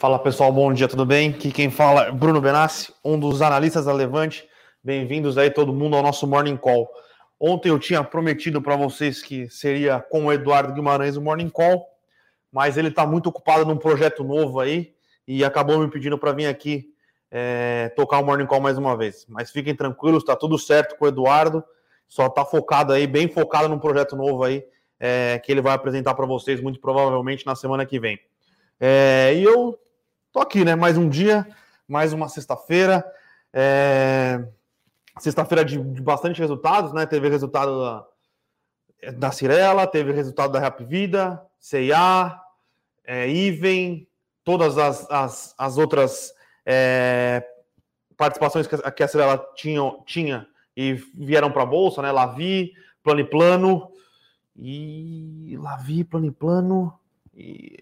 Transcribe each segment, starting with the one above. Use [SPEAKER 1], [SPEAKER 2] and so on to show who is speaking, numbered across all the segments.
[SPEAKER 1] Fala pessoal, bom dia, tudo bem? Aqui quem fala é Bruno Benassi, um dos analistas da Levante. Bem-vindos aí todo mundo ao nosso Morning Call. Ontem eu tinha prometido para vocês que seria com o Eduardo Guimarães o Morning Call, mas ele está muito ocupado num projeto novo aí e acabou me pedindo para vir aqui é, tocar o Morning Call mais uma vez. Mas fiquem tranquilos, está tudo certo com o Eduardo, só está focado aí, bem focado num projeto novo aí é, que ele vai apresentar para vocês muito provavelmente na semana que vem. É, e eu tô aqui, né? Mais um dia, mais uma sexta-feira. É... Sexta-feira de, de, bastante resultados, né? Teve resultado da, da Cirela, teve resultado da Rap Vida, CIA, é, Iven, todas as, as, as outras é, participações que a, que a Cirela tinha, tinha e vieram para a Bolsa, né? Lavi, Plano e Plano, e Lavi, Plano e Plano, e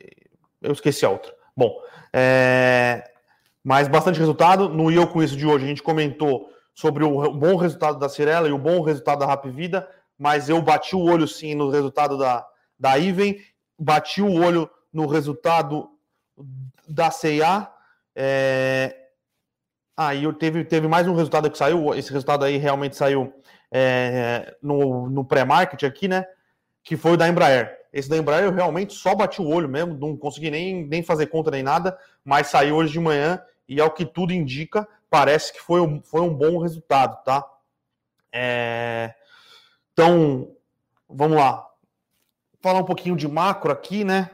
[SPEAKER 1] eu esqueci a outra. Bom, é... mas bastante resultado. No Eu Com Isso de hoje, a gente comentou sobre o bom resultado da Cirela e o bom resultado da Rap Vida, mas eu bati o olho sim no resultado da, da Iven, bati o olho no resultado da CIA. É... Aí ah, teve, teve mais um resultado que saiu, esse resultado aí realmente saiu é, no, no pré-market aqui, né? Que foi o da Embraer. Esse da Embraer eu realmente só bati o olho mesmo, não consegui nem, nem fazer conta nem nada, mas saiu hoje de manhã e ao que tudo indica, parece que foi um, foi um bom resultado, tá? É... Então, vamos lá. Falar um pouquinho de macro aqui, né?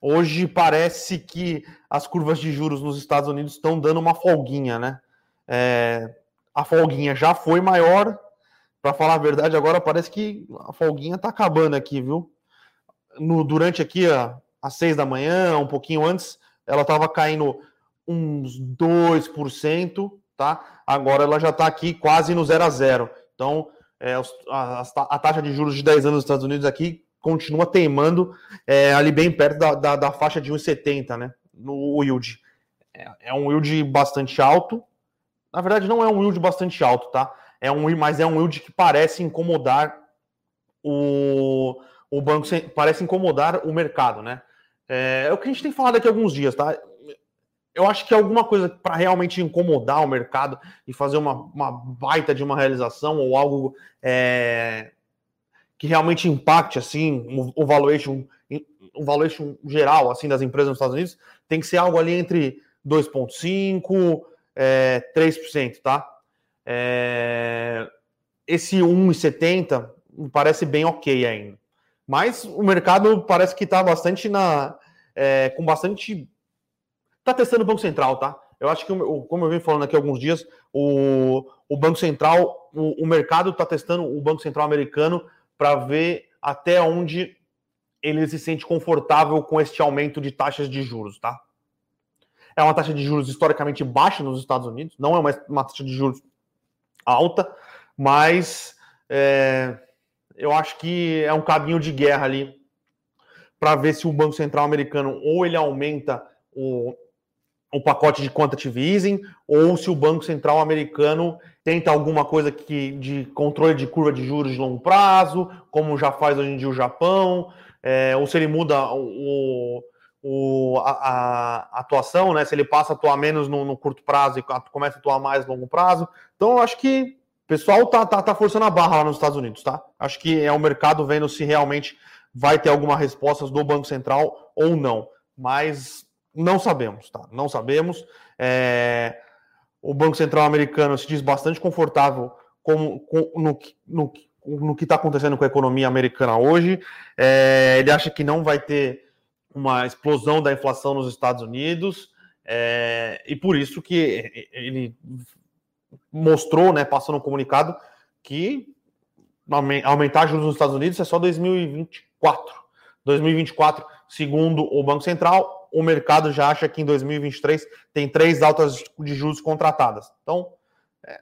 [SPEAKER 1] Hoje parece que as curvas de juros nos Estados Unidos estão dando uma folguinha, né? É... A folguinha já foi maior, para falar a verdade, agora parece que a folguinha tá acabando aqui, viu? No, durante aqui a, às seis da manhã, um pouquinho antes, ela estava caindo uns 2%, tá? Agora ela já está aqui quase no zero a zero. Então, é, a, a, taxa de juros de 10 anos nos Estados Unidos aqui continua teimando é, ali bem perto da, da, da faixa de 1,70, né? No yield. É, é, um yield bastante alto. Na verdade, não é um yield bastante alto, tá? É um, mas é um yield que parece incomodar o, o banco parece incomodar o mercado, né? É, é, o que a gente tem falado aqui há alguns dias, tá? Eu acho que alguma coisa para realmente incomodar o mercado e fazer uma, uma baita de uma realização ou algo é, que realmente impacte assim o, o valuation, o valuation geral assim das empresas nos Estados Unidos tem que ser algo ali entre 2,5% é, 3%, tá? É, esse 1,70 me parece bem ok ainda. Mas o mercado parece que está bastante na. É, com bastante. Está testando o Banco Central, tá? Eu acho que, como eu venho falando aqui alguns dias, o, o Banco Central, o, o mercado está testando o Banco Central americano para ver até onde ele se sente confortável com este aumento de taxas de juros, tá? É uma taxa de juros historicamente baixa nos Estados Unidos, não é uma, uma taxa de juros alta, mas é, eu acho que é um caminho de guerra ali para ver se o Banco Central americano ou ele aumenta o, o pacote de quantitative easing ou se o Banco Central americano tenta alguma coisa que de controle de curva de juros de longo prazo, como já faz hoje em dia o Japão, é, ou se ele muda o, o, a, a, atuação, né? Se ele passa a atuar menos no, no curto prazo e começa a atuar mais no longo prazo. Então, eu acho que o pessoal tá, tá, tá forçando a barra lá nos Estados Unidos, tá? Acho que é o mercado vendo se realmente vai ter alguma resposta do Banco Central ou não. Mas não sabemos, tá? Não sabemos. É... O Banco Central americano se diz bastante confortável com, com, no, no, no que está acontecendo com a economia americana hoje. É... Ele acha que não vai ter uma explosão da inflação nos Estados Unidos. É... E por isso que ele mostrou, né, passou no comunicado, que aumentar juros nos Estados Unidos é só 2024. 2024, segundo o Banco Central, o mercado já acha que em 2023 tem três altas de juros contratadas. Então, é,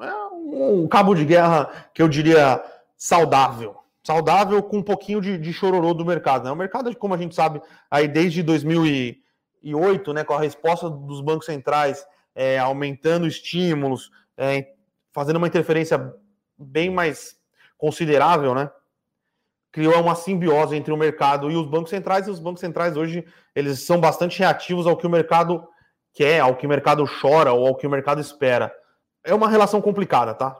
[SPEAKER 1] é um cabo de guerra que eu diria saudável. Saudável com um pouquinho de, de chororô do mercado. Né? O mercado, como a gente sabe, aí desde 2008, né, com a resposta dos bancos centrais é, aumentando estímulos, é, fazendo uma interferência bem mais considerável, né? criou uma simbiose entre o mercado e os bancos centrais, e os bancos centrais hoje eles são bastante reativos ao que o mercado quer, ao que o mercado chora ou ao que o mercado espera. É uma relação complicada, tá?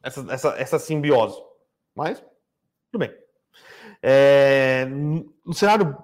[SPEAKER 1] Essa, essa, essa simbiose. Mas, tudo bem. É, no cenário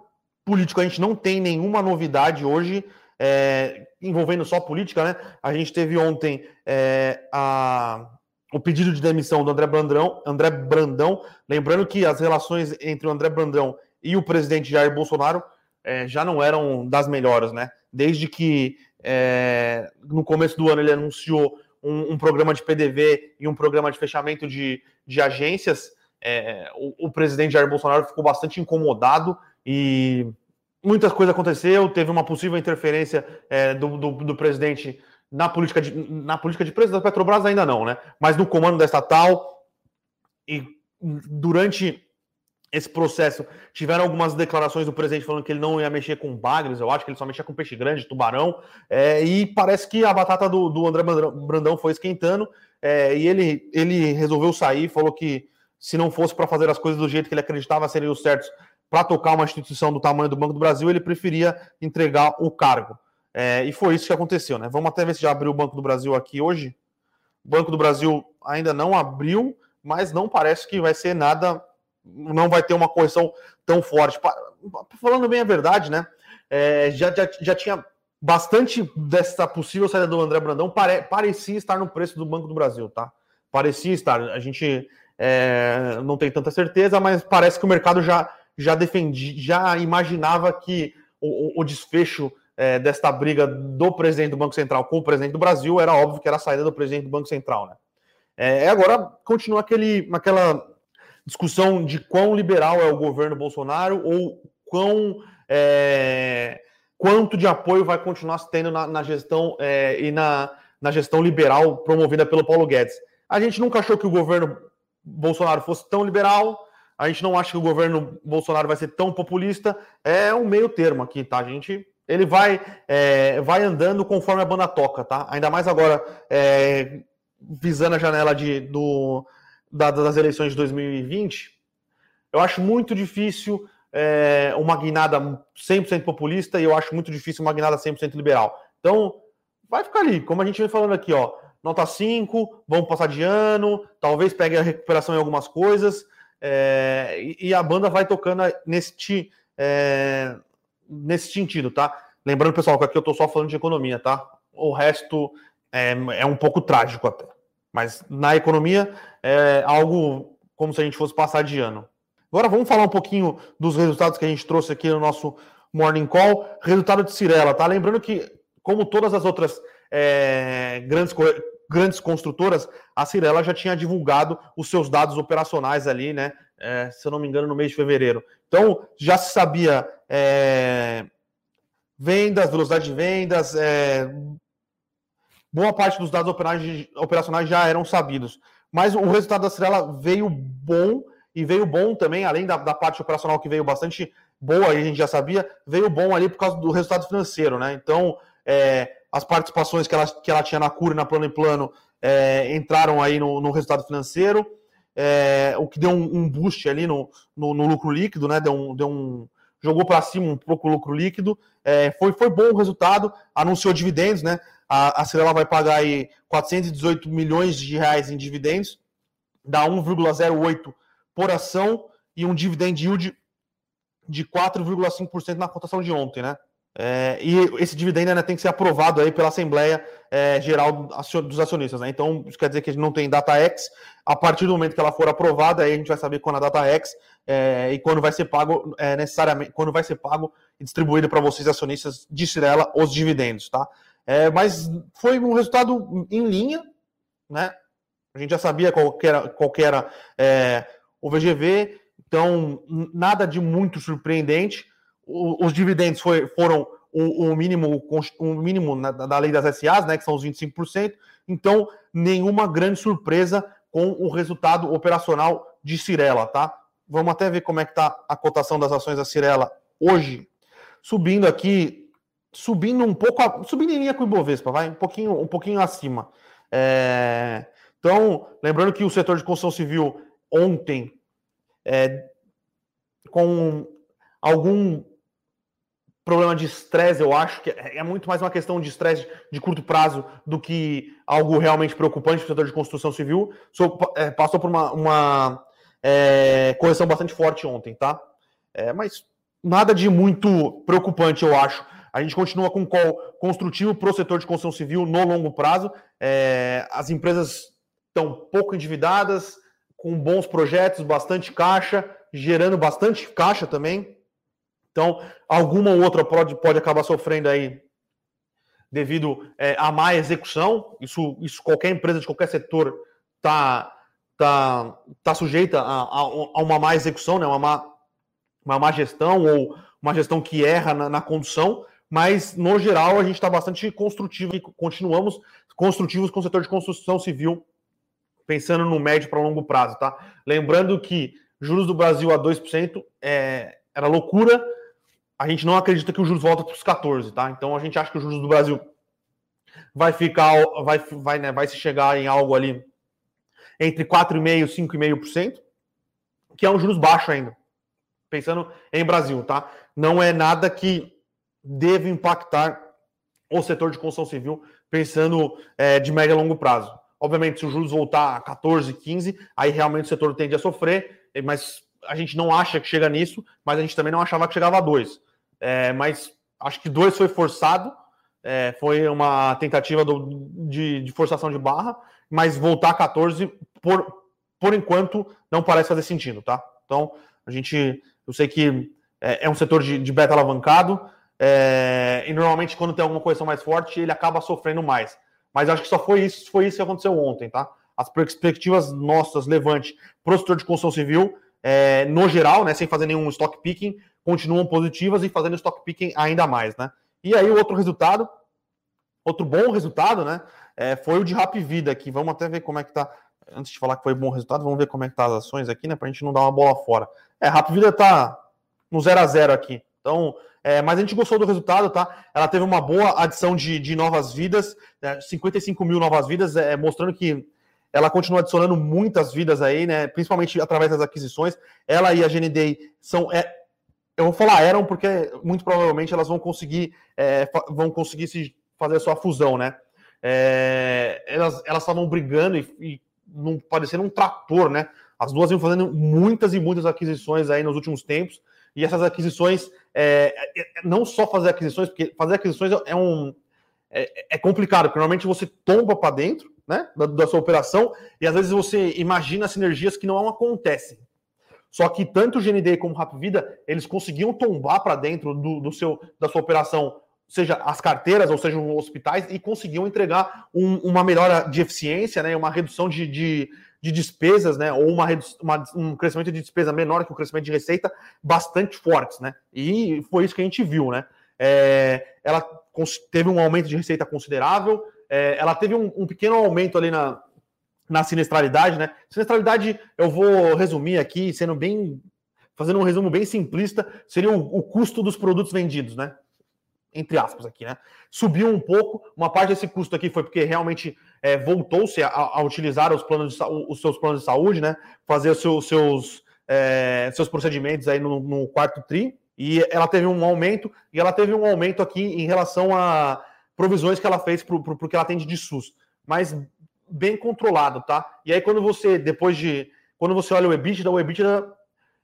[SPEAKER 1] político, a gente não tem nenhuma novidade hoje é, envolvendo só política, né? A gente teve ontem é, a, o pedido de demissão do André Brandão, André Brandão. Lembrando que as relações entre o André Brandão e o presidente Jair Bolsonaro é, já não eram das melhores, né? Desde que é, no começo do ano ele anunciou um, um, programa de PDV e um programa de fechamento de, de agências, é, o, o, presidente Jair Bolsonaro ficou bastante incomodado e muitas coisas aconteceu. Teve uma possível interferência é, do, do, do, presidente na política de, na política de preço da Petrobras ainda não, né? Mas no comando da estatal e durante esse processo tiveram algumas declarações do presidente falando que ele não ia mexer com bagres, eu acho que ele só mexia com peixe grande, tubarão, é, e parece que a batata do, do André Brandão foi esquentando é, e ele, ele resolveu sair, falou que se não fosse para fazer as coisas do jeito que ele acreditava seriam os certos para tocar uma instituição do tamanho do Banco do Brasil, ele preferia entregar o cargo. É, e foi isso que aconteceu, né? Vamos até ver se já abriu o Banco do Brasil aqui hoje. O Banco do Brasil ainda não abriu, mas não parece que vai ser nada não vai ter uma correção tão forte. Falando bem a verdade, né? É, já, já, já tinha bastante dessa possível saída do André Brandão, pare, parecia estar no preço do Banco do Brasil, tá? Parecia estar. A gente é, não tem tanta certeza, mas parece que o mercado já, já defendia, já imaginava que o, o desfecho é, desta briga do presidente do Banco Central com o presidente do Brasil era óbvio que era a saída do presidente do Banco Central, né? É, agora continua aquele, aquela discussão de quão liberal é o governo Bolsonaro ou quão é, quanto de apoio vai continuar tendo na, na gestão é, e na, na gestão liberal promovida pelo Paulo Guedes. A gente nunca achou que o governo Bolsonaro fosse tão liberal, a gente não acha que o governo Bolsonaro vai ser tão populista, é um meio termo aqui, tá? A gente ele vai é, vai andando conforme a banda toca, tá? Ainda mais agora é, visando a janela de, do, das eleições de 2020, eu acho muito difícil é, uma guinada 100% populista e eu acho muito difícil uma guinada 100% liberal. Então, vai ficar ali, como a gente vem falando aqui, ó, nota 5, vamos passar de ano, talvez pegue a recuperação em algumas coisas, é, e, a banda vai tocando nesse, é, nesse sentido, tá? Lembrando, pessoal, que aqui eu tô só falando de economia, tá? O resto é, é um pouco trágico até. Mas na economia é algo como se a gente fosse passar de ano. Agora vamos falar um pouquinho dos resultados que a gente trouxe aqui no nosso Morning Call. Resultado de Cirela, tá? Lembrando que, como todas as outras é, grandes, grandes construtoras, a Cirela já tinha divulgado os seus dados operacionais ali, né? É, se eu não me engano, no mês de fevereiro. Então, já se sabia é, vendas, velocidade de vendas, é, boa parte dos dados operacionais já eram sabidos. Mas o resultado da Cirela veio bom, e veio bom também, além da, da parte operacional que veio bastante boa, a gente já sabia, veio bom ali por causa do resultado financeiro, né? Então, é, as participações que ela, que ela tinha na Cura e na Plano e Plano é, entraram aí no, no resultado financeiro, é, o que deu um, um boost ali no, no, no, lucro líquido, né? Deu um, deu um, jogou para cima um pouco o lucro líquido. É, foi, foi bom o resultado, anunciou dividendos, né? A, a Cirela vai pagar aí 418 milhões de reais em dividendos, dá 1,08 por ação e um dividend yield de 4,5% na cotação de ontem, né? É, e esse dividendo ainda tem que ser aprovado aí pela Assembleia é, Geral dos Acionistas, né? Então, isso quer dizer que a gente não tem data X. A partir do momento que ela for aprovada, aí a gente vai saber quando a data X é, e quando vai ser pago é, necessariamente, quando vai ser pago e distribuído para vocês acionistas de Cirela os dividendos, tá? É, mas foi um resultado em linha, né? A gente já sabia qual era, qual era é, o VGV, então nada de muito surpreendente. Os dividendos foi, foram o, o, mínimo, o mínimo na, da lei das SAs, né, que são os 25%, então nenhuma grande surpresa com o resultado operacional de Cirela, tá? Vamos até ver como é que está a cotação das ações da Cirela hoje. Subindo aqui subindo um pouco, subindo em linha com o Ibovespa, vai um pouquinho, um pouquinho acima. É, então, lembrando que o setor de construção civil ontem é, com algum problema de estresse, eu acho que é muito mais uma questão de estresse de curto prazo do que algo realmente preocupante para o setor de construção civil. É, passou por uma, uma é, correção bastante forte ontem, tá? É, mas nada de muito preocupante, eu acho. A gente continua com call construtivo para o setor de construção civil no longo prazo. É, as empresas estão pouco endividadas, com bons projetos, bastante caixa, gerando bastante caixa também. Então, alguma ou outra pode, pode acabar sofrendo aí devido é, a má execução. Isso, isso qualquer empresa de qualquer setor está tá, tá sujeita a, a, a, uma má execução, né? uma, má, uma má gestão ou uma gestão que erra na, na condução. Mas, no geral, a gente está bastante construtivo e continuamos construtivos com o setor de construção civil, pensando no médio para longo prazo. Tá? Lembrando que juros do Brasil a 2% é, era loucura a gente não acredita que o juros volta para os 14, tá? Então a gente acha que o juros do Brasil vai ficar, vai, vai, né, vai se chegar em algo ali entre 4,5% e 5,5%, que é um juros baixo ainda. Pensando em Brasil, tá? Não é nada que deve impactar o setor de construção civil, pensando é, de médio a longo prazo. Obviamente, se o juros voltar a 14, 15, aí realmente o setor tende a sofrer, mas a gente não acha que chega nisso, mas a gente também não achava que chegava a 2. É, mas acho que 2 foi forçado, é, foi uma tentativa do, de, de, forçação de barra, mas voltar a 14, por, por enquanto, não parece fazer sentido, tá? Então, a gente, eu sei que é, é um setor de, de beta alavancado, é, e normalmente quando tem alguma correção mais forte, ele acaba sofrendo mais. Mas acho que só foi isso, foi isso que aconteceu ontem, tá? As perspectivas nossas, levante, para o setor de construção civil, é, no geral, né, sem fazer nenhum stock picking, continuam positivas e fazendo stock picking ainda mais, né? E aí o outro resultado, outro bom resultado, né, é, foi o de Rap Vida aqui. Vamos até ver como é que tá. Antes de falar que foi bom resultado, vamos ver como é que tá as ações aqui, né, pra gente não dar uma bola fora. É, Rap Vida tá no 0 a 0 aqui. Então, é, mas a gente gostou do resultado, tá? Ela teve uma boa adição de, de novas vidas, né, 55 mil novas vidas, é, mostrando que ela continua adicionando muitas vidas aí, né? Principalmente através das aquisições. Ela e a GND são. É, eu vou falar eram porque muito provavelmente elas vão conseguir é, vão conseguir se fazer a sua fusão, né? É, elas estavam brigando e, e não parecendo um trator, né? As duas iam fazendo muitas e muitas aquisições aí nos últimos tempos. E essas aquisições, é, é não só fazer aquisições, porque fazer aquisições é um é, é complicado, porque normalmente você tomba para dentro né, da, da, sua operação, e às vezes você imagina sinergias que não acontecem. Só que tanto o GND como o Rap Vida, eles conseguiam tombar para dentro do, do, seu, da sua operação, seja as carteiras, ou seja, os hospitais, e conseguiam entregar um, uma melhora de eficiência, né, uma redução de, de, de despesas, né, ou uma, uma, um crescimento de despesa menor que o crescimento de receita, bastante fortes, né, e foi isso que a gente viu, né. É, ela teve um aumento de receita considerável, é, ela teve um, um, pequeno aumento ali na, na sinistralidade, né? Sinistralidade, eu vou resumir aqui, sendo bem. fazendo um resumo bem simplista, seria o, o custo dos produtos vendidos, né? Entre aspas aqui, né? Subiu um pouco, uma parte desse custo aqui foi porque realmente é, voltou-se a, a, utilizar os, planos de, os seus planos de saúde, né? Fazer os seus, seus, é, seus procedimentos aí no, no quarto TRI, e ela teve um aumento, e ela teve um aumento aqui em relação a provisões que ela fez para o que ela atende de SUS, mas bem controlado, tá? E aí quando você, depois de, quando você olha o EBITDA, o EBITDA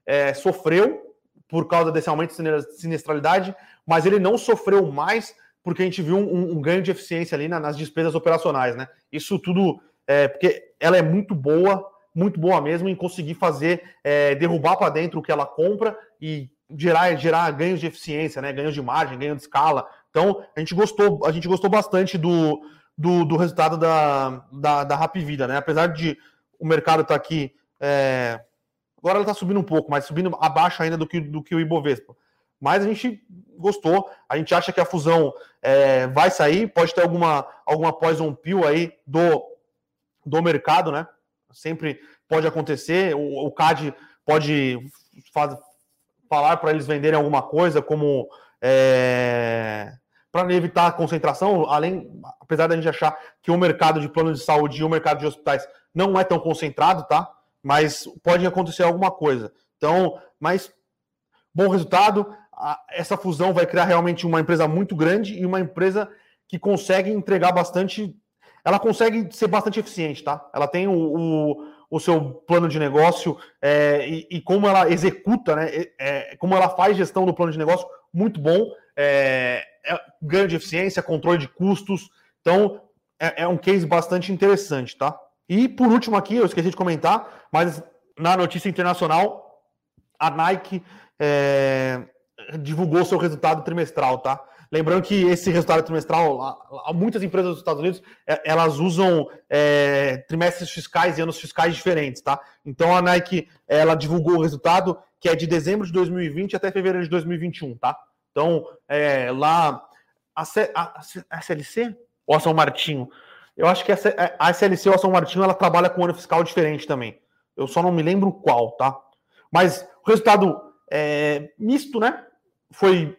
[SPEAKER 1] é, sofreu por causa desse aumento de sinistralidade, mas ele não sofreu mais porque a gente viu um, um ganho de eficiência ali na, nas despesas operacionais, né? Isso tudo é porque ela é muito boa, muito boa mesmo em conseguir fazer é, derrubar para dentro o que ela compra e gerar, gerar ganhos de eficiência, né? Ganhos de margem, ganho de escala. Então, a gente gostou, a gente gostou bastante do, do, do resultado da, da, da Rap Vida, né? Apesar de o mercado estar tá aqui. É... Agora ela está subindo um pouco, mas subindo abaixo ainda do que, do que o Ibovespa. Mas a gente gostou, a gente acha que a fusão é, vai sair, pode ter alguma, alguma poison pill aí do, do mercado, né? Sempre pode acontecer, o, o CAD pode faz, falar para eles venderem alguma coisa, como é, para evitar a concentração, além, apesar da gente achar que o mercado de plano de saúde e o mercado de hospitais não é tão concentrado, tá? Mas pode acontecer alguma coisa. Então, mas bom resultado. Essa fusão vai criar realmente uma empresa muito grande e uma empresa que consegue entregar bastante. Ela consegue ser bastante eficiente, tá? Ela tem o, o, o seu plano de negócio é, e, e, como ela executa, né? É, como ela faz gestão do plano de negócio, muito bom. É, é ganho de eficiência, controle de custos. Então, é, é um case bastante interessante, tá? E por último aqui, eu esqueci de comentar, mas na notícia internacional, a Nike é, divulgou seu resultado trimestral, tá? Lembrando que esse resultado trimestral, muitas empresas dos Estados Unidos, é, elas usam é, trimestres fiscais e anos fiscais diferentes, tá? Então a Nike, ela divulgou o resultado que é de dezembro de 2020 até fevereiro de 2021, tá? Então, é, lá, a, a, a SLC ou a São Martinho? Eu acho que a SLC ou a São Martinho, ela trabalha com ano fiscal diferente também. Eu só não me lembro qual, tá? Mas o resultado é, misto, né? Foi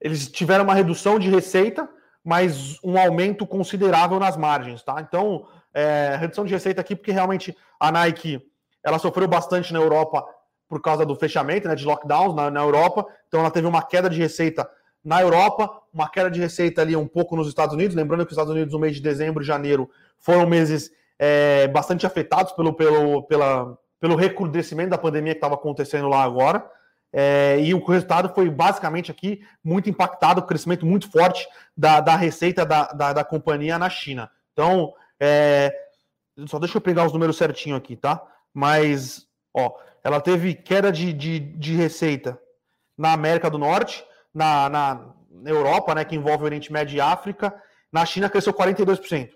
[SPEAKER 1] eles tiveram uma redução de receita, mas um aumento considerável nas margens, tá? Então, é, redução de receita aqui, porque realmente a Nike ela sofreu bastante na Europa por causa do fechamento, né, de lockdowns na, na Europa, então ela teve uma queda de receita na Europa, uma queda de receita ali um pouco nos Estados Unidos, lembrando que os Estados Unidos no mês de dezembro e janeiro foram meses é, bastante afetados pelo, pelo, pela, pelo recrudescimento da pandemia que estava acontecendo lá agora. É, e o resultado foi basicamente aqui muito impactado, crescimento muito forte da, da receita da, da, da companhia na China. Então, é, só deixa eu pegar os números certinho aqui, tá? Mas, ó, ela teve queda de, de, de receita na América do Norte, na, na Europa, né, que envolve o Oriente Médio e África. Na China cresceu 42%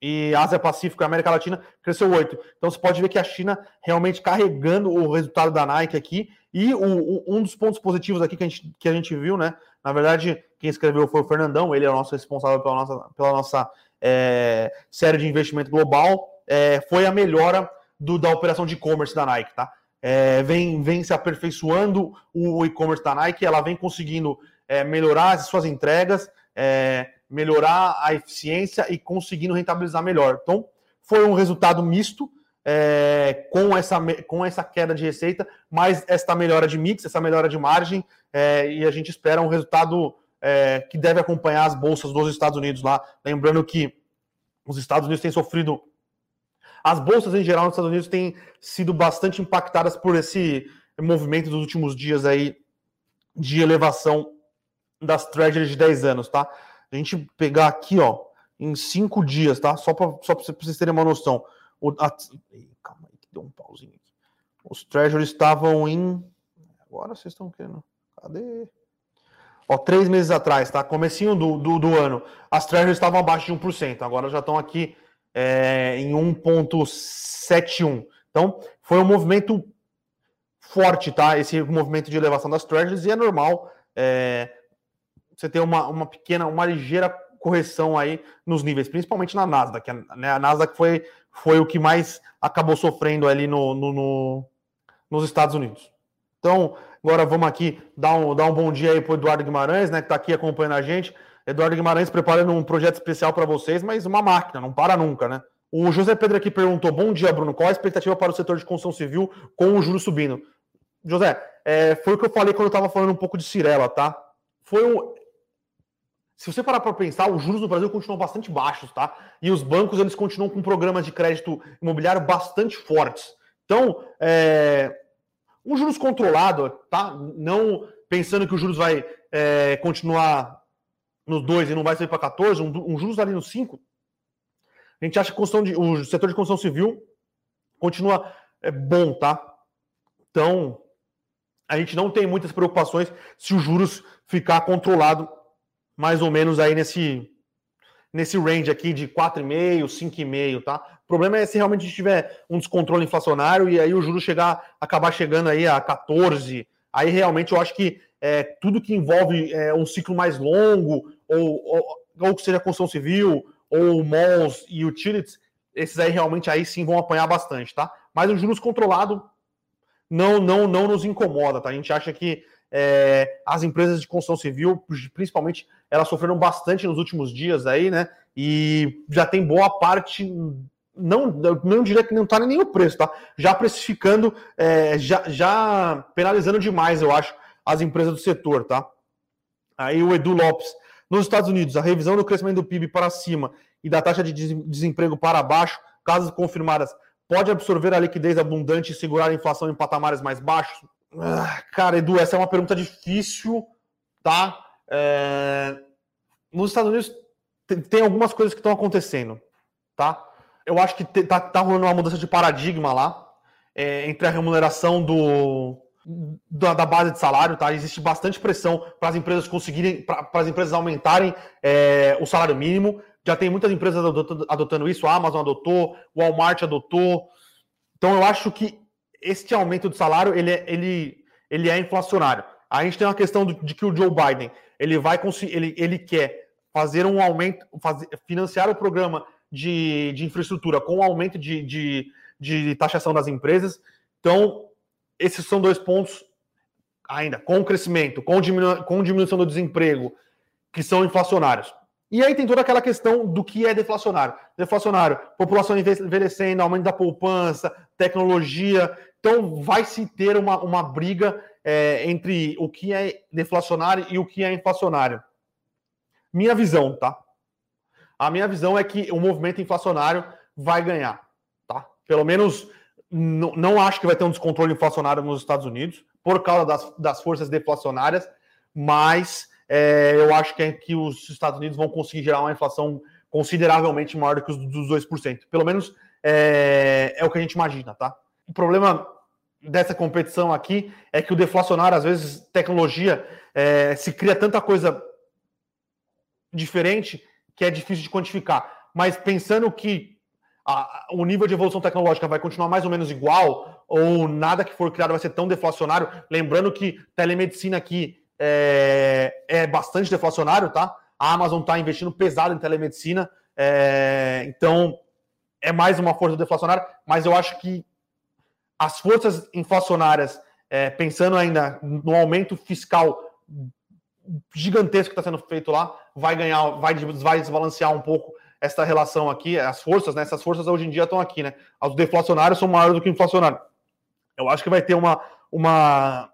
[SPEAKER 1] e Ásia Pacífico e América Latina cresceu 8. Então você pode ver que a China realmente carregando o resultado da Nike aqui. E o, o, um dos pontos positivos aqui que a, gente, que a gente viu, né? Na verdade, quem escreveu foi o Fernandão, ele é o nosso responsável pela nossa, pela nossa é, série de investimento global. É, foi a melhora do, da operação de e-commerce da Nike, tá? É, vem, vem se aperfeiçoando o e-commerce da Nike, ela vem conseguindo é, melhorar as suas entregas. É, melhorar a eficiência e conseguindo rentabilizar melhor. Então, foi um resultado misto é, com, essa, com essa queda de receita, mas esta melhora de mix, essa melhora de margem, é, e a gente espera um resultado é, que deve acompanhar as bolsas dos Estados Unidos lá. Lembrando que os Estados Unidos têm sofrido. As bolsas em geral nos Estados Unidos têm sido bastante impactadas por esse movimento dos últimos dias aí de elevação das treasuries de 10 anos, tá? a gente pegar aqui, ó, em cinco dias, tá? Só para só vocês terem uma noção. O, a, calma aí, que deu um pauzinho aqui. Os treasuries estavam em. Agora vocês estão querendo. Cadê? Ó, três meses atrás, tá? Comecinho do, do, do ano, as treasuries estavam abaixo de 1%. Agora já estão aqui é, em 1,71. Então, foi um movimento forte, tá? Esse movimento de elevação das treasuries e é normal. É, você ter uma, uma pequena, uma ligeira correção aí nos níveis, principalmente na Nasdaq. Né? A Nasdaq foi, foi o que mais acabou sofrendo ali no, no, no nos Estados Unidos. Então, agora vamos aqui dar um, dar um bom dia aí para Eduardo Guimarães, né, que está aqui acompanhando a gente. Eduardo Guimarães preparando um projeto especial para vocês, mas uma máquina, não para nunca, né? O José Pedro aqui perguntou: Bom dia, Bruno. Qual a expectativa para o setor de construção civil com o juro subindo? José, é, foi o que eu falei quando eu estava falando um pouco de Cirela, tá? Foi um, se você parar para pensar, os juros no Brasil continuam bastante baixos, tá? E os bancos eles continuam com programas de crédito imobiliário bastante fortes. Então, é, um juros controlado, tá? Não pensando que o juros vai é, continuar nos 2 e não vai sair para 14, um, um, juros ali nos 5. A gente acha que de, o setor de construção civil continua é, bom, tá? Então, a gente não tem muitas preocupações se os juros ficar controlado mais ou menos aí nesse, nesse range aqui de 4,5, 5,5, tá? O problema é se realmente a gente tiver um descontrole inflacionário e aí o juro chegar, acabar chegando aí a 14, aí realmente eu acho que é, tudo que envolve é, um ciclo mais longo, ou, ou, ou que seja construção civil, ou malls e utilities, esses aí realmente aí sim vão apanhar bastante, tá? Mas o juros controlado não, não, não nos incomoda, tá? A gente acha que é, as empresas de construção civil, principalmente, elas sofreram bastante nos últimos dias aí, né? E já tem boa parte não, não diria que não está nem no preço, tá? Já precificando, é, já, já penalizando demais, eu acho, as empresas do setor, tá? Aí o Edu Lopes, nos Estados Unidos, a revisão do crescimento do PIB para cima e da taxa de desemprego para baixo, casos confirmadas, pode absorver a liquidez abundante e segurar a inflação em patamares mais baixos? Ah, cara, Edu, essa é uma pergunta difícil, tá? É... Nos Estados Unidos tem, algumas coisas que estão acontecendo, tá? Eu acho que tá, tá rolando uma mudança de paradigma lá é, entre a remuneração do, da, da, base de salário, tá? Existe bastante pressão para as empresas conseguirem, para as empresas aumentarem é, o salário mínimo. Já tem muitas empresas adotando, isso, a Amazon adotou, o Walmart adotou. Então eu acho que este aumento do salário ele é, ele, ele é inflacionário. A gente tem uma questão de que o Joe Biden ele vai ele, ele quer fazer um aumento, fazer, financiar o programa de, de infraestrutura com o aumento de, de, de taxação das empresas. Então, esses são dois pontos ainda, com o crescimento, com, diminu com diminuição do desemprego, que são inflacionários. E aí tem toda aquela questão do que é deflacionário. Deflacionário, população envelhecendo, aumento da poupança, tecnologia. Então vai se ter uma, uma briga é, entre o que é deflacionário e o que é inflacionário. Minha visão, tá? A minha visão é que o movimento inflacionário vai ganhar, tá? Pelo menos não acho que vai ter um descontrole inflacionário nos Estados Unidos por causa das, das forças deflacionárias, mas é, eu acho que, é que os Estados Unidos vão conseguir gerar uma inflação consideravelmente maior do que os dos 2%. Pelo menos é, é o que a gente imagina, tá? O problema dessa competição aqui é que o deflacionário, às vezes, tecnologia, é, se cria tanta coisa diferente que é difícil de quantificar. Mas pensando que a, o nível de evolução tecnológica vai continuar mais ou menos igual, ou nada que for criado vai ser tão deflacionário. Lembrando que telemedicina aqui é, é bastante deflacionário, tá? A Amazon está investindo pesado em telemedicina, é, então é mais uma força deflacionária, mas eu acho que as forças inflacionárias, é, pensando ainda no aumento fiscal gigantesco que está sendo feito lá, vai ganhar, vai, vai desbalancear um pouco essa relação aqui, as forças, né? Essas forças hoje em dia estão aqui, né? Os deflacionários são maiores do que o inflacionário. Eu acho que vai ter uma, uma,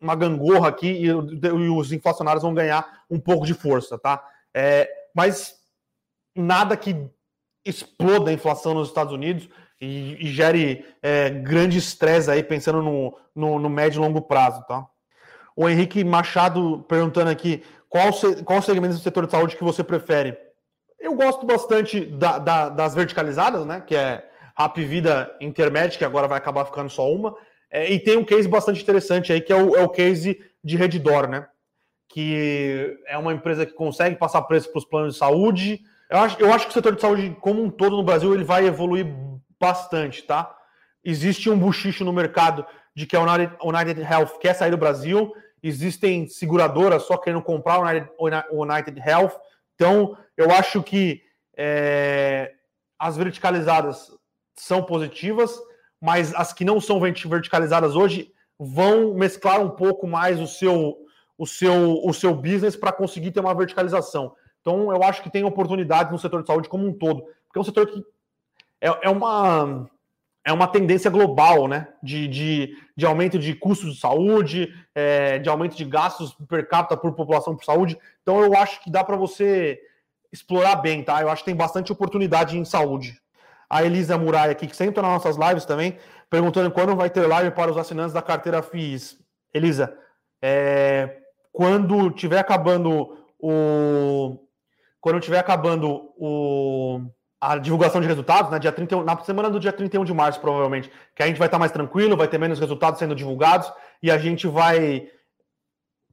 [SPEAKER 1] uma gangorra aqui e, e os inflacionários vão ganhar um pouco de força, tá? É, mas nada que exploda a inflação nos Estados Unidos e, e gere é, grande estresse aí, pensando no, no, no, médio e longo prazo, tá? O Henrique Machado perguntando aqui, qual, qual segmento do setor de saúde que você prefere? Eu gosto bastante da, da, das verticalizadas, né? Que é Rap Vida Intermédia, que agora vai acabar ficando só uma. É, e tem um case bastante interessante aí, que é o, é o case de Redditor, né? Que é uma empresa que consegue passar preço para os planos de saúde. Eu acho, eu acho que o setor de saúde, como um todo no Brasil, ele vai evoluir bastante, tá? Existe um buchicho no mercado de que a United, United Health quer sair do Brasil. Existem seguradoras só querendo comprar o United, United Health então, eu acho que é, as verticalizadas são positivas, mas as que não são verticalizadas hoje vão mesclar um pouco mais o seu, o seu, o seu business para conseguir ter uma verticalização. Então, eu acho que tem oportunidades no setor de saúde como um todo, porque é um setor que é, é uma é uma tendência global, né? De, de, de aumento de custos de saúde, é, de aumento de gastos per capita por população por saúde. Então eu acho que dá para você explorar bem, tá? Eu acho que tem bastante oportunidade em saúde. A Elisa Murai aqui, que sempre está nas nossas lives também, perguntando quando vai ter live para os assinantes da carteira FIIs. Elisa, é, quando tiver acabando o. Quando tiver acabando o a divulgação de resultados, né? Dia 31, na semana do dia 31 de março, provavelmente, que a gente vai estar mais tranquilo, vai ter menos resultados sendo divulgados e a gente vai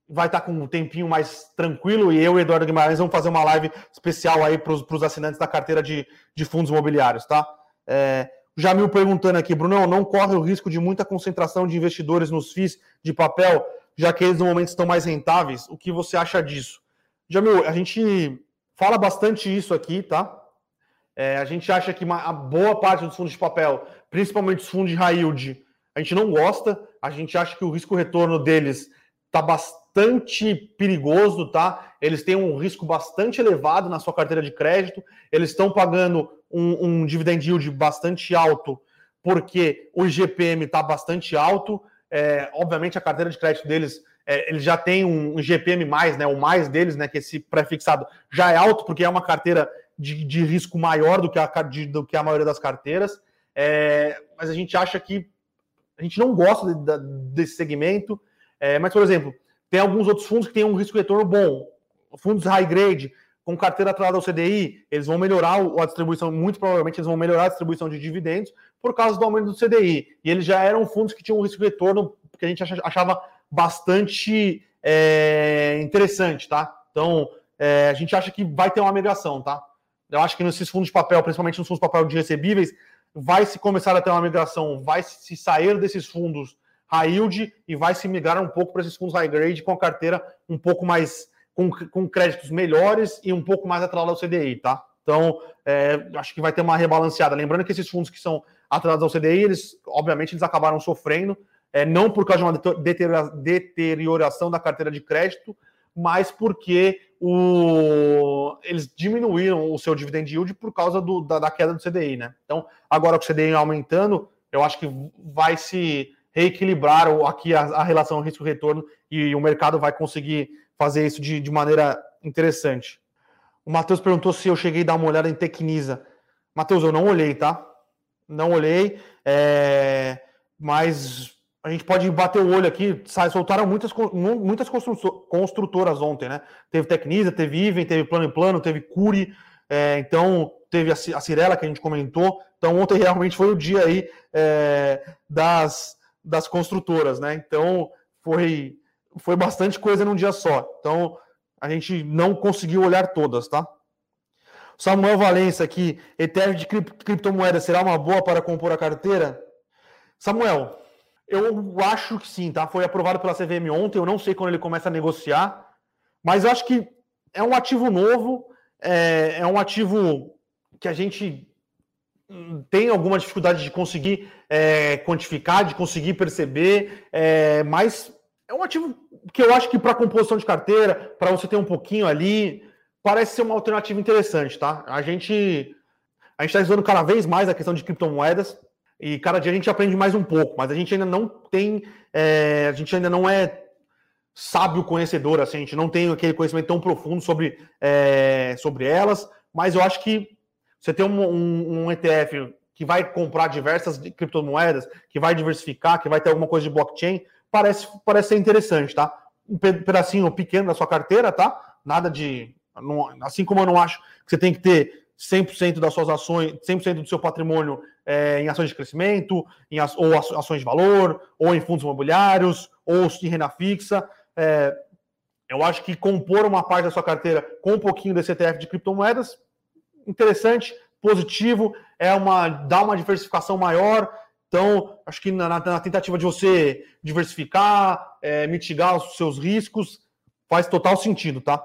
[SPEAKER 1] vai estar com um tempinho mais tranquilo e eu e Eduardo Guimarães vamos fazer uma live especial aí para os assinantes da carteira de, de fundos imobiliários, tá? É, Jamil perguntando aqui, Brunão, não corre o risco de muita concentração de investidores nos FIIs de papel, já que eles no momento estão mais rentáveis? O que você acha disso? Jamil, a gente fala bastante isso aqui, tá? É, a gente acha que a boa parte dos fundos de papel, principalmente os fundos de high yield, a gente não gosta. A gente acha que o risco-retorno deles tá bastante perigoso, tá? Eles têm um risco bastante elevado na sua carteira de crédito, eles estão pagando um, um dividend yield bastante alto, porque o IGPM está bastante alto. É, obviamente, a carteira de crédito deles é, ele já tem um, GPM mais, né? O mais deles, né? Que esse pré-fixado já é alto, porque é uma carteira de, de risco maior do que, a, de, do que a maioria das carteiras. É, mas a gente acha que a gente não gosta de, de, desse segmento. É, mas, por exemplo, tem alguns outros fundos que têm um risco retorno bom. Fundos high grade, com carteira atrelada ao CDI, eles vão melhorar a distribuição, muito provavelmente eles vão melhorar a distribuição de dividendos por causa do aumento do CDI. E eles já eram fundos que tinham um risco de retorno que a gente achava bastante é, interessante, tá? Então, é, a gente acha que vai ter uma migração, tá? Eu acho que nesses fundos de papel, principalmente nos fundos de papel de recebíveis, vai se começar a ter uma migração, vai se sair desses fundos high yield e vai se migrar um pouco para esses fundos high grade com a carteira um pouco mais com, com créditos melhores e um pouco mais atrelado ao CDI, tá? Então, é, acho que vai ter uma rebalanceada. Lembrando que esses fundos que são atrelados ao CDI, eles, obviamente, eles acabaram sofrendo, é, não por causa de uma deterioração da carteira de crédito, mas porque o, eles diminuíram o seu dividend yield por causa do, da, da, queda do CDI, né? Então, agora com o CDI aumentando, eu acho que vai se reequilibrar aqui a, a relação risco-retorno e o mercado vai conseguir fazer isso de, de maneira interessante. O Matheus perguntou se eu cheguei a dar uma olhada em Tecnisa. Matheus, eu não olhei, tá? Não olhei, é... mas a gente pode bater o olho aqui. Soltaram muitas, muitas construtoras ontem, né? Teve Tecnisa, teve Iven, teve Plano em Plano, teve Curi, é... então teve a Cirela que a gente comentou. Então ontem realmente foi o dia aí é... das, das construtoras, né? Então foi foi bastante coisa num dia só. Então, a gente não conseguiu olhar todas, tá? Samuel Valença aqui, Ethereum de criptomoeda será uma boa para compor a carteira? Samuel, eu acho que sim, tá? Foi aprovado pela CVM ontem, eu não sei quando ele começa a negociar, mas eu acho que é um ativo novo, é, é um ativo que a gente tem alguma dificuldade de conseguir é, quantificar, de conseguir perceber, é, mas é um ativo que eu acho que para composição de carteira, para você ter um pouquinho ali, parece ser uma alternativa interessante, tá? A gente a gente está estudando cada vez mais a questão de criptomoedas e cada dia a gente aprende mais um pouco, mas a gente ainda não tem, é, a gente ainda não é sábio conhecedor, assim, a gente não tem aquele conhecimento tão profundo sobre, é, sobre elas, mas eu acho que você tem um, um, um ETF que vai comprar diversas criptomoedas, que vai diversificar, que vai ter alguma coisa de blockchain, parece, parece ser interessante, tá? Um pedacinho pequeno da sua carteira, tá? Nada de. Não, assim como eu não acho que você tem que ter 100% das suas ações, 100% do seu patrimônio é, em ações de crescimento, em, ou ações de valor, ou em fundos imobiliários, ou em renda fixa. É, eu acho que compor uma parte da sua carteira com um pouquinho desse ETF de criptomoedas, interessante, positivo, é uma dá uma diversificação maior, então, acho que na, na tentativa de você diversificar, é, mitigar os seus riscos, faz total sentido, tá?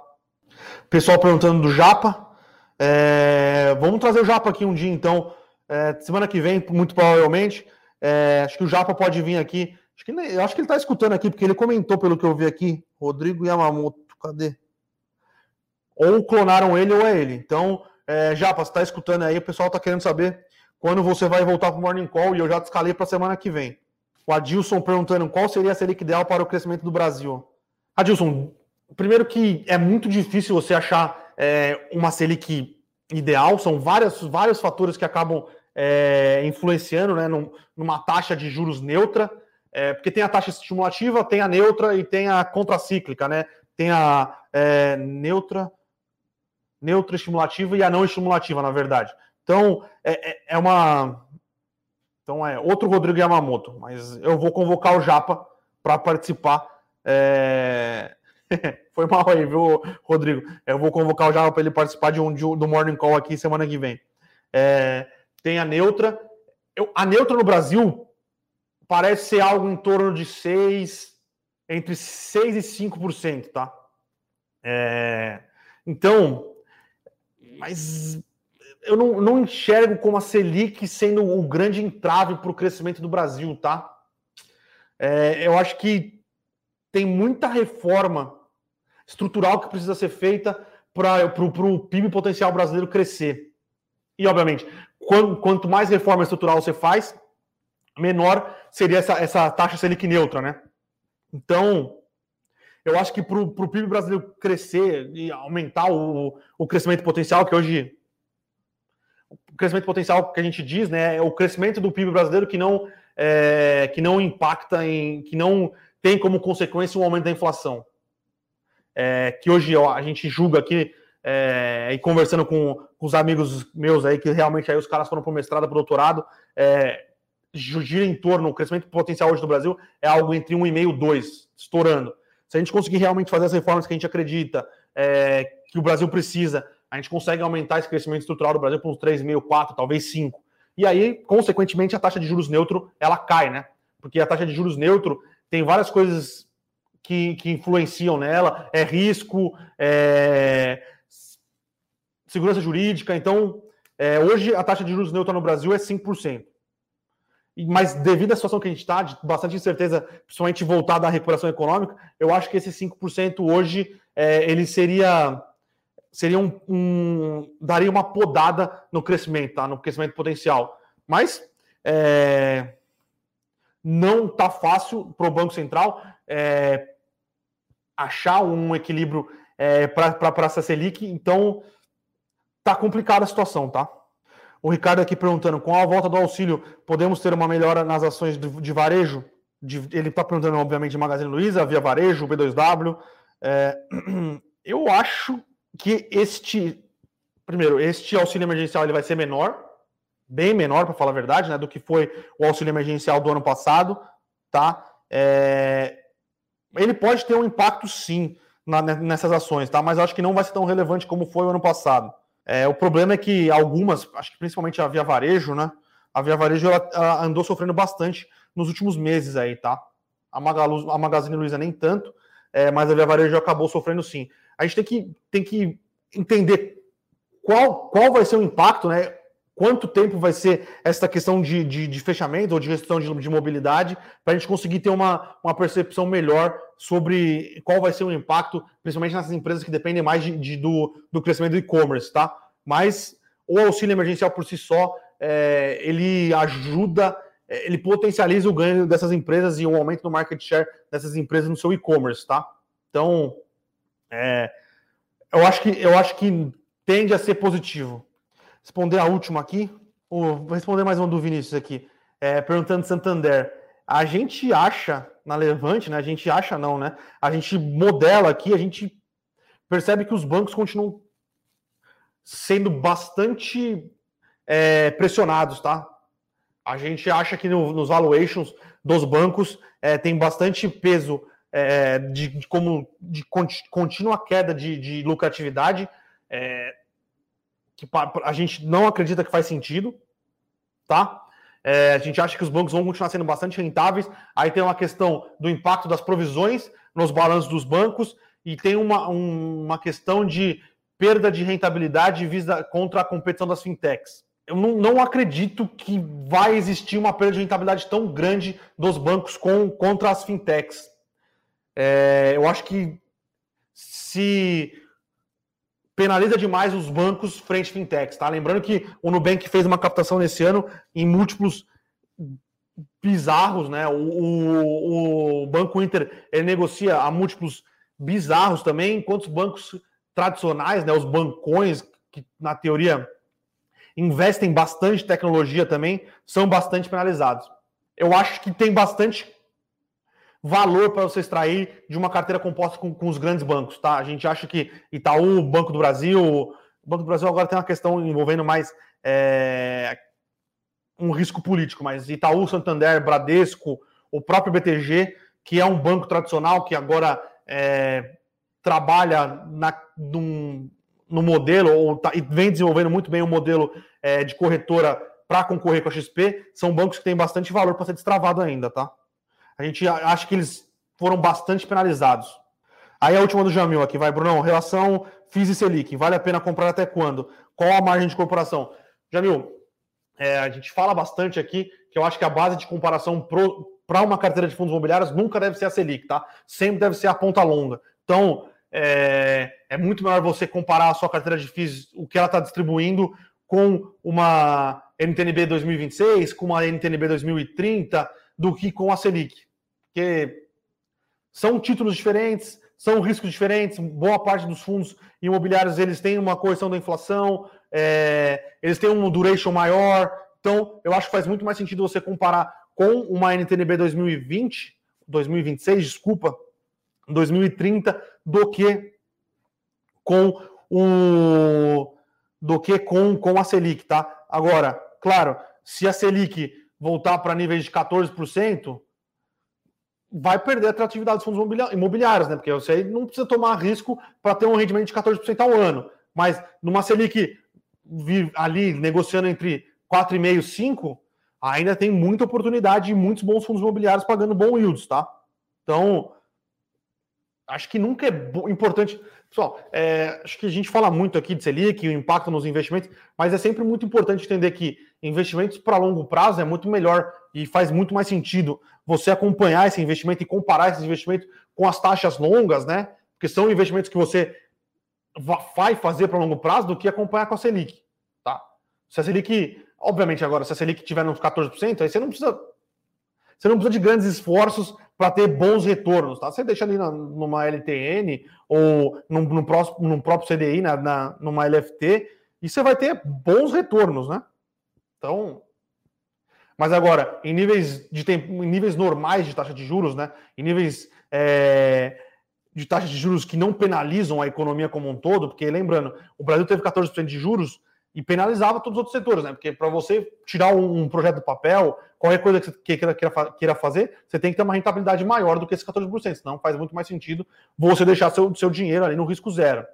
[SPEAKER 1] Pessoal perguntando do Japa. É, vamos trazer o Japa aqui um dia, então. É, semana que vem, muito provavelmente. É, acho que o Japa pode vir aqui. Acho que, acho que ele está escutando aqui, porque ele comentou, pelo que eu vi aqui. Rodrigo Yamamoto, cadê? Ou clonaram ele ou é ele. Então, é, Japa, você está escutando aí, o pessoal está querendo saber quando você vai voltar para o Morning Call e eu já te escalei para a semana que vem. O Adilson perguntando qual seria a Selic ideal para o crescimento do Brasil. Adilson, primeiro que é muito difícil você achar é, uma Selic ideal, são vários, vários fatores que acabam é, influenciando né, numa taxa de juros neutra, é, porque tem a taxa estimulativa, tem a neutra e tem a contracíclica, né? Tem a é, neutra, neutra estimulativa e a não estimulativa, na verdade. Então, é, é, é uma. Então, é outro Rodrigo Yamamoto, mas eu vou convocar o Japa para participar. É... Foi mal aí, viu, Rodrigo? Eu vou convocar o Japa para ele participar de um, de do Morning Call aqui semana que vem. É... Tem a neutra. Eu, a neutra no Brasil parece ser algo em torno de 6, entre 6 e 5%, tá? É... Então, mas eu não, não enxergo como a Selic sendo o grande entrave para o crescimento do Brasil, tá? É, eu acho que tem muita reforma estrutural que precisa ser feita para o PIB potencial brasileiro crescer. E, obviamente, quanto, quanto, mais reforma estrutural você faz, menor seria essa, essa taxa Selic neutra, né? Então, eu acho que para o PIB brasileiro crescer e aumentar o, o crescimento potencial, que hoje. O crescimento potencial que a gente diz, né? É o crescimento do PIB brasileiro que não, é, que não impacta em. que não tem como consequência um aumento da inflação. É, que hoje ó, a gente julga aqui, é, e conversando com, com, os amigos meus aí, que realmente aí os caras foram para o mestrado, para o doutorado, é, gira em torno, o crescimento potencial hoje do Brasil é algo entre 1,5 e 2, estourando. Se a gente conseguir realmente fazer as reformas que a gente acredita é, que o Brasil precisa, a gente consegue aumentar esse crescimento estrutural do Brasil para uns 3,5, 4, talvez 5. E aí, consequentemente, a taxa de juros neutro ela cai, né? Porque a taxa de juros neutro tem várias coisas que, que influenciam nela, é risco, é segurança jurídica. Então, é, hoje a taxa de juros neutra no Brasil é 5%. Mas devido à situação que a gente está, de bastante incerteza, principalmente voltada à recuperação econômica, eu acho que esse 5% hoje é, ele seria seria um, um, daria uma podada no crescimento, tá? No crescimento potencial. Mas é, não tá fácil para o Banco Central é, achar um equilíbrio é, para essa Selic, então tá complicada a situação, tá? O Ricardo aqui perguntando: com a volta do auxílio, podemos ter uma melhora nas ações de, de varejo? De, ele está perguntando, obviamente, de Magazine Luiza, Via Varejo, B2W. É, eu acho que este. Primeiro, este auxílio emergencial ele vai ser menor, bem menor, para falar a verdade, né, do que foi o auxílio emergencial do ano passado. Tá? É, ele pode ter um impacto, sim, na, nessas ações, tá? mas acho que não vai ser tão relevante como foi o ano passado. É, o problema é que algumas, acho que principalmente a Via Varejo, né? A Via Varejo ela, ela andou sofrendo bastante nos últimos meses aí, tá? A, Magalu, a Magazine Luiza nem tanto, é, mas a Via Varejo acabou sofrendo sim. A gente tem que, tem que entender qual, qual vai ser o impacto, né? Quanto tempo vai ser essa questão de, de, de fechamento ou de gestão de, de mobilidade, para a gente conseguir ter uma, uma percepção melhor sobre qual vai ser o impacto, principalmente nessas empresas que dependem mais de, de do, do crescimento do e-commerce, tá? Mas o auxílio emergencial por si só, é, ele ajuda, é, ele potencializa o ganho dessas empresas e o aumento do market share dessas empresas no seu e-commerce, tá? Então, é, eu, acho que, eu acho que tende a ser positivo responder a última aqui. vou responder mais uma do Vinícius aqui. É, perguntando Santander. A gente acha na Levante, né? A gente acha não, né? A gente modela aqui, a gente percebe que os bancos continuam sendo bastante é, pressionados, tá? A gente acha que no, nos valuations dos bancos é, tem bastante peso é, de, de, como de contínua queda de, de lucratividade. É, que a gente não acredita que faz sentido, tá? É, a gente acha que os bancos vão continuar sendo bastante rentáveis. Aí tem uma questão do impacto das provisões nos balanços dos bancos e tem uma, um, uma questão de perda de rentabilidade visa contra a competição das fintechs. Eu não, não, acredito que vai existir uma perda de rentabilidade tão grande dos bancos com, contra as fintechs. É, eu acho que se penaliza demais os bancos frente fintechs, tá? Lembrando que o Nubank fez uma captação nesse ano em múltiplos bizarros, né? O, o, o Banco Inter ele negocia a múltiplos bizarros também, enquanto os bancos tradicionais, né, os bancões, que na teoria investem bastante tecnologia também, são bastante penalizados. Eu acho que tem bastante valor para você extrair de uma carteira composta com, com, os grandes bancos, tá? A gente acha que Itaú, Banco do Brasil, o Banco do Brasil agora tem uma questão envolvendo mais é, um risco político, mas Itaú, Santander, Bradesco, o próprio BTG, que é um banco tradicional que agora é, trabalha na, num, no modelo ou tá, e vem desenvolvendo muito bem o um modelo é, de corretora para concorrer com a XP, são bancos que têm bastante valor para ser destravado ainda, tá? A gente acha que eles foram bastante penalizados. Aí a última do Jamil aqui, vai, Brunão. Relação FIS e Selic, vale a pena comprar até quando? Qual a margem de comparação? Jamil, é, a gente fala bastante aqui que eu acho que a base de comparação para uma carteira de fundos imobiliários nunca deve ser a Selic, tá? Sempre deve ser a ponta longa. Então, é, é muito melhor você comparar a sua carteira de FIIs, o que ela está distribuindo, com uma NTNB 2026, com uma NTNB 2030, do que com a Selic. Porque são títulos diferentes, são riscos diferentes. Boa parte dos fundos imobiliários eles têm uma correção da inflação, é, eles têm um duration maior. Então, eu acho que faz muito mais sentido você comparar com uma NTNB 2020, 2026, desculpa, 2030, do que com o do que com, com a Selic, tá? Agora, claro, se a Selic voltar para níveis de 14%, vai perder a atratividade dos fundos imobiliários, né? Porque você não precisa tomar risco para ter um rendimento de 14% ao ano. Mas numa Selic ali negociando entre 4,5 e 5, ainda tem muita oportunidade e muitos bons fundos imobiliários pagando bons yields, tá? Então, acho que nunca é importante. Pessoal, é, acho que a gente fala muito aqui de Selic, o impacto nos investimentos, mas é sempre muito importante entender que investimentos para longo prazo é muito melhor e faz muito mais sentido você acompanhar esse investimento e comparar esse investimento com as taxas longas, né? Porque são investimentos que você vai fazer para longo prazo do que acompanhar com a Selic, tá? Se a Selic, obviamente agora, se a Selic tiver nos 14%, aí você não precisa você não precisa de grandes esforços para ter bons retornos, tá? Você deixa ali na, numa LTN ou num, no, próximo, num próprio CDI, na, na, numa LFT, e você vai ter bons retornos, né? Então, mas agora, em níveis de tempo, em níveis normais de taxa de juros, né? Em níveis é, de taxa de juros que não penalizam a economia como um todo, porque lembrando, o Brasil teve 14% de juros e penalizava todos os outros setores, né? Porque para você tirar um, projeto do papel, qualquer coisa que você queira, queira, queira, fazer, você tem que ter uma rentabilidade maior do que esses 14%, senão faz muito mais sentido você deixar seu, seu dinheiro ali no risco zero.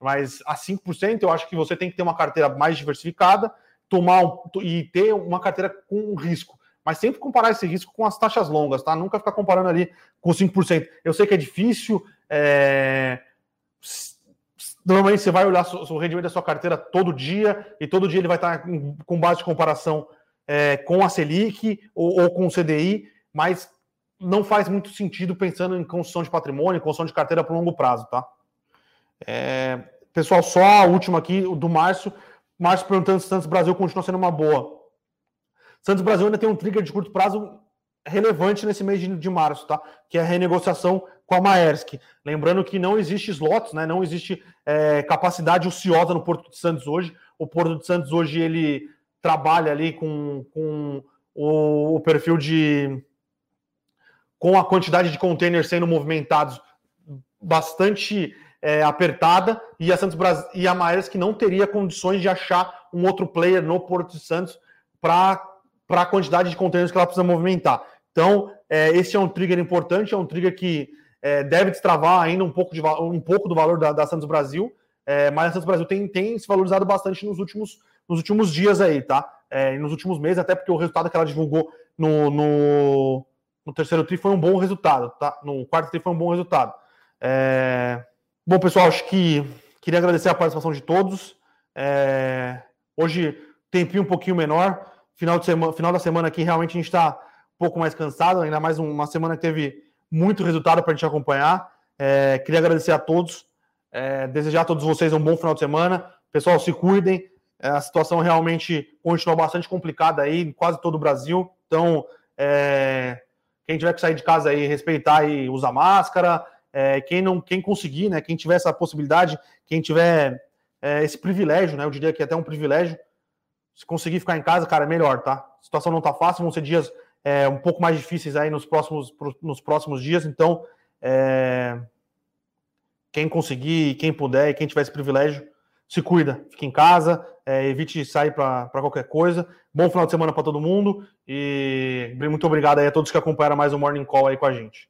[SPEAKER 1] Mas a 5% eu acho que você tem que ter uma carteira mais diversificada, tomar um, e ter uma carteira com risco. Mas sempre comparar esse risco com as taxas longas, tá? Nunca ficar comparando ali com 5%. Eu sei que é difícil. É... Normalmente você vai olhar o rendimento da sua carteira todo dia, e todo dia ele vai estar com base de comparação é, com a Selic ou, ou com o CDI, mas não faz muito sentido pensando em construção de patrimônio, construção de carteira para longo prazo, tá? É... Pessoal, só a última aqui, do Márcio. Márcio perguntando se Santos Brasil continua sendo uma boa. Santos Brasil ainda tem um trigger de curto prazo relevante nesse mês de, de março, tá? Que é a renegociação com a Maersk. Lembrando que não existe slots, né? Não existe é, capacidade ociosa no Porto de Santos hoje. O Porto de Santos hoje ele trabalha ali com, com o, o perfil de com a quantidade de containers sendo movimentados bastante é, apertada e a Santos e a Maersk não teria condições de achar um outro player no Porto de Santos para a quantidade de containers que ela precisa movimentar. Então, é, esse é um trigger importante, é um trigger que é, deve destravar ainda um pouco, de, um pouco do valor da, da Santos Brasil, é, mas a Santos Brasil tem, tem se valorizado bastante nos últimos, nos últimos dias aí, tá? É, nos últimos meses, até porque o resultado que ela divulgou no, no, no terceiro tri foi um bom resultado, tá? No quarto tri foi um bom resultado. É, Bom, pessoal, acho que queria agradecer a participação de todos. É... Hoje, tempinho um pouquinho menor. Final, de semana, final da semana aqui, realmente a gente está um pouco mais cansado, ainda mais uma semana que teve muito resultado para a gente acompanhar. É... Queria agradecer a todos, é... desejar a todos vocês um bom final de semana. Pessoal, se cuidem. É, a situação realmente continua bastante complicada aí em quase todo o Brasil. Então, é, quem tiver que sair de casa aí, respeitar e usar máscara, é, quem não, quem conseguir, né, quem tiver essa possibilidade, quem tiver é, esse privilégio, né, eu diria que é até um privilégio, se conseguir ficar em casa, cara, é melhor, tá? A situação não tá fácil, vão ser dias é, um pouco mais difíceis aí nos próximos, nos próximos dias, então é, quem conseguir, quem puder, quem tiver esse privilégio, se cuida, fique em casa, é, evite sair para qualquer coisa. Bom final de semana para todo mundo e muito obrigado aí a todos que acompanharam mais o Morning Call aí com a gente.